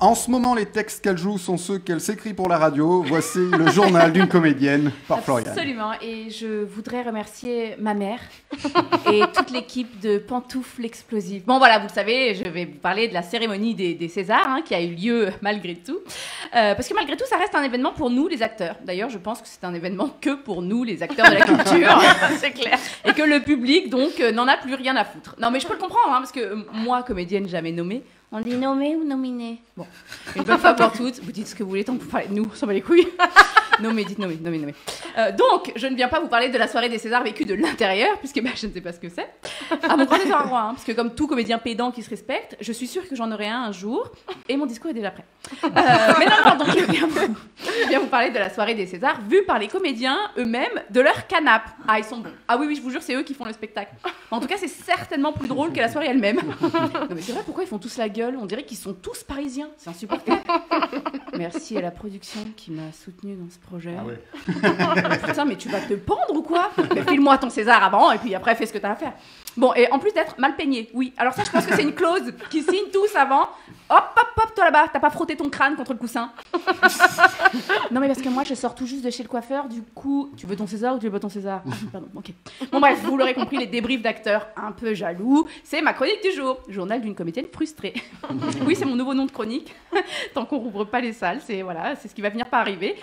En ce moment, les textes qu'elle joue sont ceux qu'elle s'écrit pour la radio. Voici le journal d'une comédienne par Florian. Absolument. Et je voudrais remercier ma mère et toute l'équipe de Pantoufles Explosives. Bon, voilà, vous le savez, je vais vous parler de la cérémonie des, des Césars hein, qui a eu lieu malgré tout. Euh, parce que malgré tout, ça reste un événement pour nous, les acteurs. D'ailleurs, je pense que c'est un événement que pour nous, les acteurs de la culture. C'est clair. et que le public, donc, euh, n'en a plus rien à foutre. Non, mais je peux le comprendre, hein, parce que moi, comédienne jamais nommée, on dit nommée ou nominée Bon, une bonne fois pour toutes, vous dites ce que vous voulez tant que vous parlez de nous, s'en bat les couilles. Nommée, dites nommée, nommée, nommée. Euh, donc, je ne viens pas vous parler de la soirée des Césars vécue de l'intérieur, puisque bah, je ne sais pas ce que c'est. À mon grand désarroi, hein, parce que comme tout comédien pédant qui se respecte, je suis sûre que j'en aurai un un jour, et mon discours est déjà prêt. Euh, mais non, non, donc je viens, vous, je viens vous parler de la soirée des Césars, vue par les comédiens eux-mêmes de leur canapé. Ah, ils sont bons. Ah oui, oui, je vous jure, c'est eux qui font le spectacle. En tout cas, c'est certainement plus drôle que la soirée elle-même. Non, mais c'est vrai, pourquoi ils font tous la gueule? On dirait qu'ils sont tous parisiens. C'est insupportable. Merci à la production qui m'a soutenue dans ce projet. Ah ouais. Putain, mais tu vas te pendre ou quoi? Mais file-moi ton César avant et puis après fais ce que t'as à faire. Bon, et en plus d'être mal peigné, oui. Alors ça, je pense que c'est une clause qui signe tous avant. Hop, hop, hop, toi là-bas, t'as pas frotté ton crâne contre le coussin. non, mais parce que moi, je sors tout juste de chez le coiffeur, du coup, tu veux ton César ou tu veux ton César Ah, Pardon, ok. Bon, bref, vous l'aurez compris, les débriefs d'acteurs un peu jaloux, c'est ma chronique du jour. Journal d'une comédienne frustrée. oui, c'est mon nouveau nom de chronique. Tant qu'on rouvre pas les salles, c'est voilà, c'est ce qui va venir par arriver.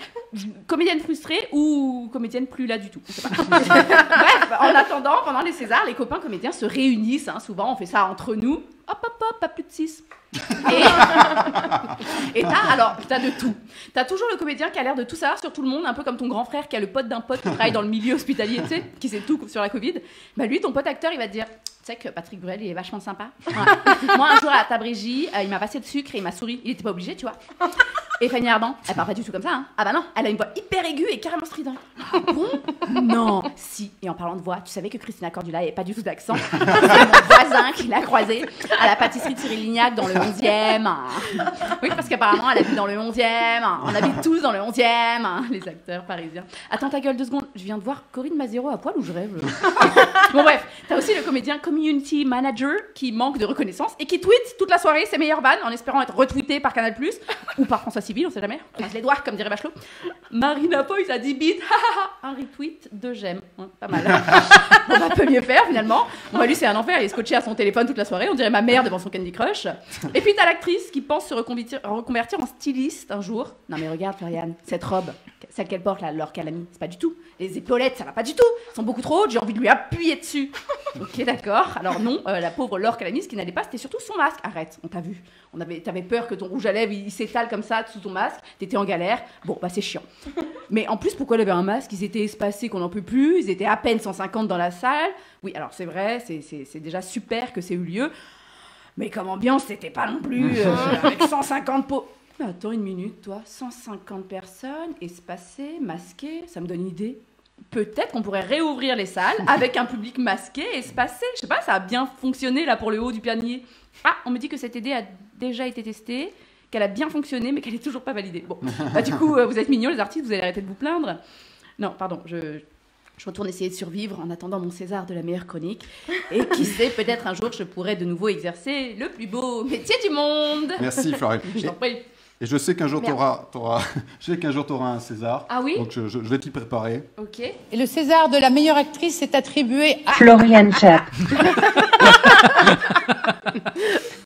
Comédienne frustrée ou comédienne plus là du tout. pas. Bref, en attendant, pendant les Césars, les copains comédiens se réunissent. hein, souvent, on fait ça entre nous. Hop, hop, hop, pas plus de 6. Et t'as, alors, t'as de tout. T'as toujours le comédien qui a l'air de tout savoir sur tout le monde, un peu comme ton grand frère qui a le pote d'un pote qui travaille dans le milieu hospitalier, tu sais, qui sait tout sur la Covid. Bah lui, ton pote acteur, il va te dire, tu sais que Patrick Bruel, il est vachement sympa. Ouais. Moi, un jour à la euh, il m'a passé de sucre et il m'a souri. Il était pas obligé, tu vois. Et Fanny Ardant, elle parle pas du tout comme ça. Hein. Ah bah non, elle a une voix hyper aiguë et carrément stridente. Ah bon Non. Si. Et en parlant de voix, tu savais que Christina Cordula n'avait pas du tout d'accent. C'est mon voisin qui l'a croisée à la pâtisserie Cyril Lignac dans le 11e. Oui, parce qu'apparemment, elle habite dans le 11e. On habite tous dans le 11e, les acteurs parisiens. Attends ta gueule deux secondes. Je viens de voir Corinne Mazero à poil ou je rêve Bon bref, t'as aussi le comédien community manager qui manque de reconnaissance et qui tweet toute la soirée ses meilleures vannes en espérant être retweeté par Canal+, ou par François Civil, on sait jamais. On croise les doigts, comme dirait Bachelot. Marina Foïs a 10 bits, un retweet de j'aime. Pas mal. on va peu mieux faire finalement. Bon, bah, lui c'est un enfer, il est scotché à son téléphone toute la soirée, on dirait ma mère devant son Candy Crush. Et puis t'as l'actrice qui pense se reconvertir, reconvertir en styliste un jour. Non mais regarde Floriane, cette robe, celle qu'elle porte là, Laure Calamy, c'est pas du tout. Les épaulettes, ça va pas du tout. Elles sont beaucoup trop hautes, j'ai envie de lui appuyer dessus. Ok, d'accord. Alors non, euh, la pauvre Laure Calamy, ce qui n'allait pas, c'était surtout son masque. Arrête, on t'a vu. On avait, t'avais peur que ton rouge à lèvres, il, il s'étale comme ça sous ton masque. T'étais en galère. Bon, bah c'est chiant. Mais en plus, pourquoi elle avait un masque? Ils étaient espacés qu'on n'en peut plus. Ils étaient à peine 150 dans la salle. Oui, alors c'est vrai, c'est, c'est, c'est déjà super que c'est eu lieu. Mais comme ambiance, c'était pas non plus euh, avec 150 pots. Mais attends une minute, toi, 150 personnes, espacées, masquées, ça me donne une idée. Peut-être qu'on pourrait réouvrir les salles avec un public masqué, espacé. Je sais pas, ça a bien fonctionné là pour le haut du panier. Ah, on me dit que cette idée a déjà été testée, qu'elle a bien fonctionné, mais qu'elle est toujours pas validée. Bon, bah du coup, euh, vous êtes mignons les artistes, vous allez arrêter de vous plaindre. Non, pardon, je, je retourne essayer de survivre en attendant mon César de la meilleure chronique. Et qui sait, peut-être un jour, je pourrai de nouveau exercer le plus beau métier du monde. Merci Florian. Je t'en prie. Et je sais qu'un jour tu auras, je sais qu'un jour tu auras un César. Ah oui Donc je, je- je vais t'y préparer. Ok. Et le César de la meilleure actrice est attribué à Florian Chap.